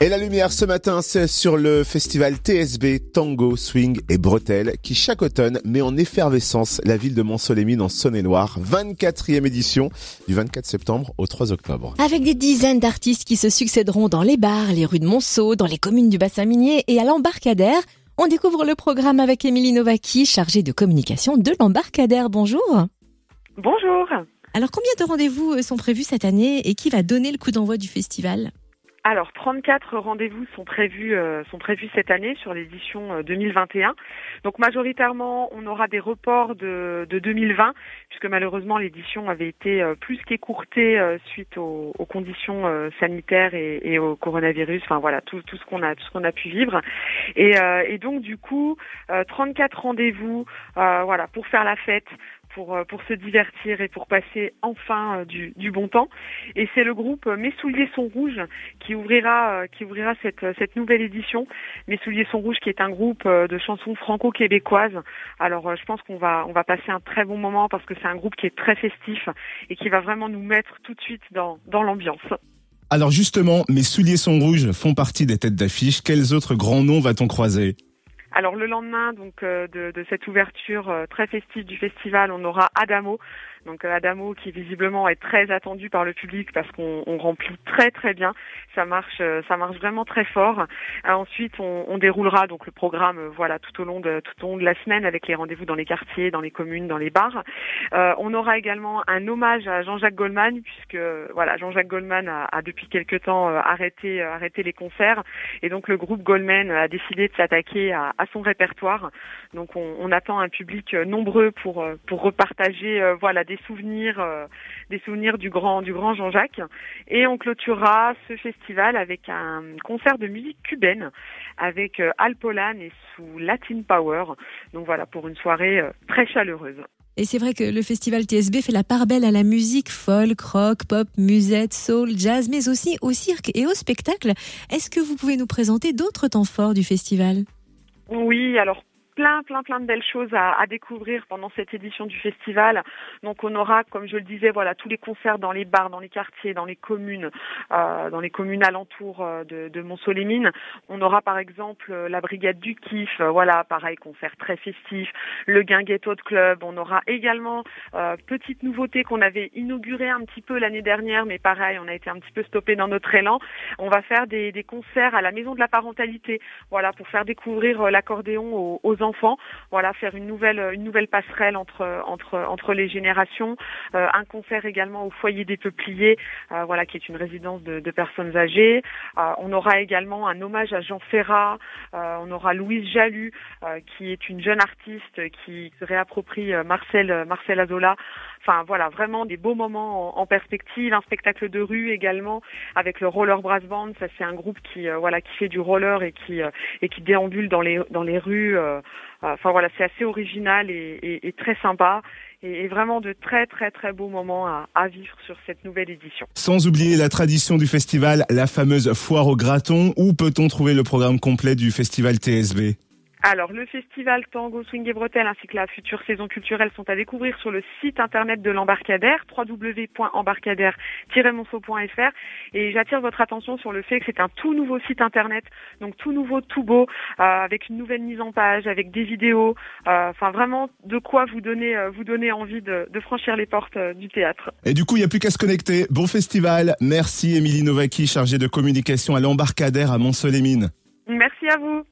Et la lumière ce matin, c'est sur le festival TSB Tango, Swing et Bretelles qui chaque automne met en effervescence la ville de Mont-Solémine en Saône-et-Loire. 24e édition du 24 septembre au 3 octobre. Avec des dizaines d'artistes qui se succéderont dans les bars, les rues de Monceau, dans les communes du bassin minier et à l'embarcadère, on découvre le programme avec Émilie Novaki, chargée de communication de l'embarcadère. Bonjour. Bonjour. Alors combien de rendez-vous sont prévus cette année et qui va donner le coup d'envoi du festival? Alors, 34 rendez-vous sont prévus euh, sont prévus cette année sur l'édition 2021. Euh, Donc majoritairement, on aura des reports de, de 2020 puisque malheureusement l'édition avait été euh, plus qu'écourtée suite aux, conditions sanitaires et, et, au coronavirus. Enfin voilà, tout, tout ce qu'on a tout ce qu'on a pu vivre. Et, et donc du coup, 34 rendez-vous, voilà, pour faire la fête, pour, euh, pour se divertir et pour passer enfin euh, du, du bon temps. Et c'est le groupe euh, Mes souliers sont rouges qui ouvrira, qui ouvrira cette, cette nouvelle édition. Mes souliers sont rouges qui est un groupe de chansons franco-québécoises. Alors je pense qu'on va, on va passer un très bon moment parce que c'est un groupe qui est très festif et qui va vraiment nous mettre tout de suite dans, dans l'ambiance. Alors justement, Mes souliers sont rouges font partie des têtes d'affiche. Quels autres grands noms va-t-on croiser? Alors le lendemain donc de, de, cette ouverture très festive du festival, on aura Adamo, donc euh, Adamo qui visiblement est très attendu par le public parce qu'on remplit très très bien. Ça marche, euh, ça marche vraiment très fort. Euh, ensuite, on, déroulera donc le programme, voilà, tout au long de tout au long de la semaine avec les rendez-vous dans les quartiers, dans les communes, dans les bars. on aura également un hommage à Jean-Jacques Goldman puisque voilà, Jean-Jacques Goldman a, depuis quelque temps arrêté arrêté les concerts et donc le groupe Goldman a décidé de s'attaquer à, son répertoire. Donc on, on, attend un public nombreux pour pour repartager voilà des souvenirs, euh, des souvenirs du grand, du grand Jean-Jacques. Et on clôturera ce festival avec un concert de musique cubaine avec euh, Al Polan et sous Latin Power. Donc voilà pour une soirée euh, très chaleureuse. Et c'est vrai que le festival TSB fait la part belle à la musique folk, rock, pop, musette, soul, jazz, mais aussi au cirque et au spectacle. Est-ce que vous pouvez nous présenter d'autres temps forts du festival? Oui, alors plein, plein, plein de belles choses à, à, découvrir pendant cette édition du festival. Donc on aura, comme je le disais, voilà tous les concerts dans les bars, dans les quartiers, dans les communes, euh, dans les communes alentours euh, de, de Mont-Solémine. On aura par exemple euh, la brigade du kiff, euh, voilà, pareil, concert très festif. Le Guinguetto de club. On aura également euh, petite nouveauté qu'on avait inaugurée un petit peu l'année dernière, mais pareil, on a été un petit peu stoppé dans notre élan. On va faire des, des concerts à la maison de la parentalité, voilà, pour faire découvrir l'accordéon aux, aux enfants. Voilà, faire une nouvelle une nouvelle passerelle entre entre entre les générations. Euh, un concert également au foyer des Peupliers, euh, voilà, qui est une résidence de, de personnes âgées. Euh, on aura également un hommage à Jean Ferrat. on aura Louise Jalut, qui est une jeune artiste qui se réapproprie Marcel Marcel Azola. Enfin voilà, vraiment des beaux moments en, en, perspective. Un spectacle de rue également avec le Roller Brass Band. Ça c'est un groupe qui voilà qui fait du roller et qui et qui déambule dans les dans les rues Enfin voilà, c'est assez original et, très sympa et, vraiment de très très très beaux moments à, à, vivre sur cette nouvelle édition. Sans oublier la tradition du festival, la fameuse foire au graton. Où peut-on trouver le programme complet du festival TSB alors, le festival Tango Swing et Bretelles ainsi que la future saison culturelle sont à découvrir sur le site internet de l'embarcadère, www.embarcadère-monceau.fr. Et j'attire votre attention sur le fait que c'est un tout nouveau site internet, donc tout nouveau, tout beau, euh, avec une nouvelle mise en page, avec des vidéos, euh, enfin vraiment de quoi vous donner, euh, vous donner envie de, de, franchir les portes du théâtre. Et du coup, il n'y a plus qu'à se connecter. Bon festival. Merci Émilie Novaki, chargée de communication à l'embarcadère à Mont-Solémine. Merci à vous.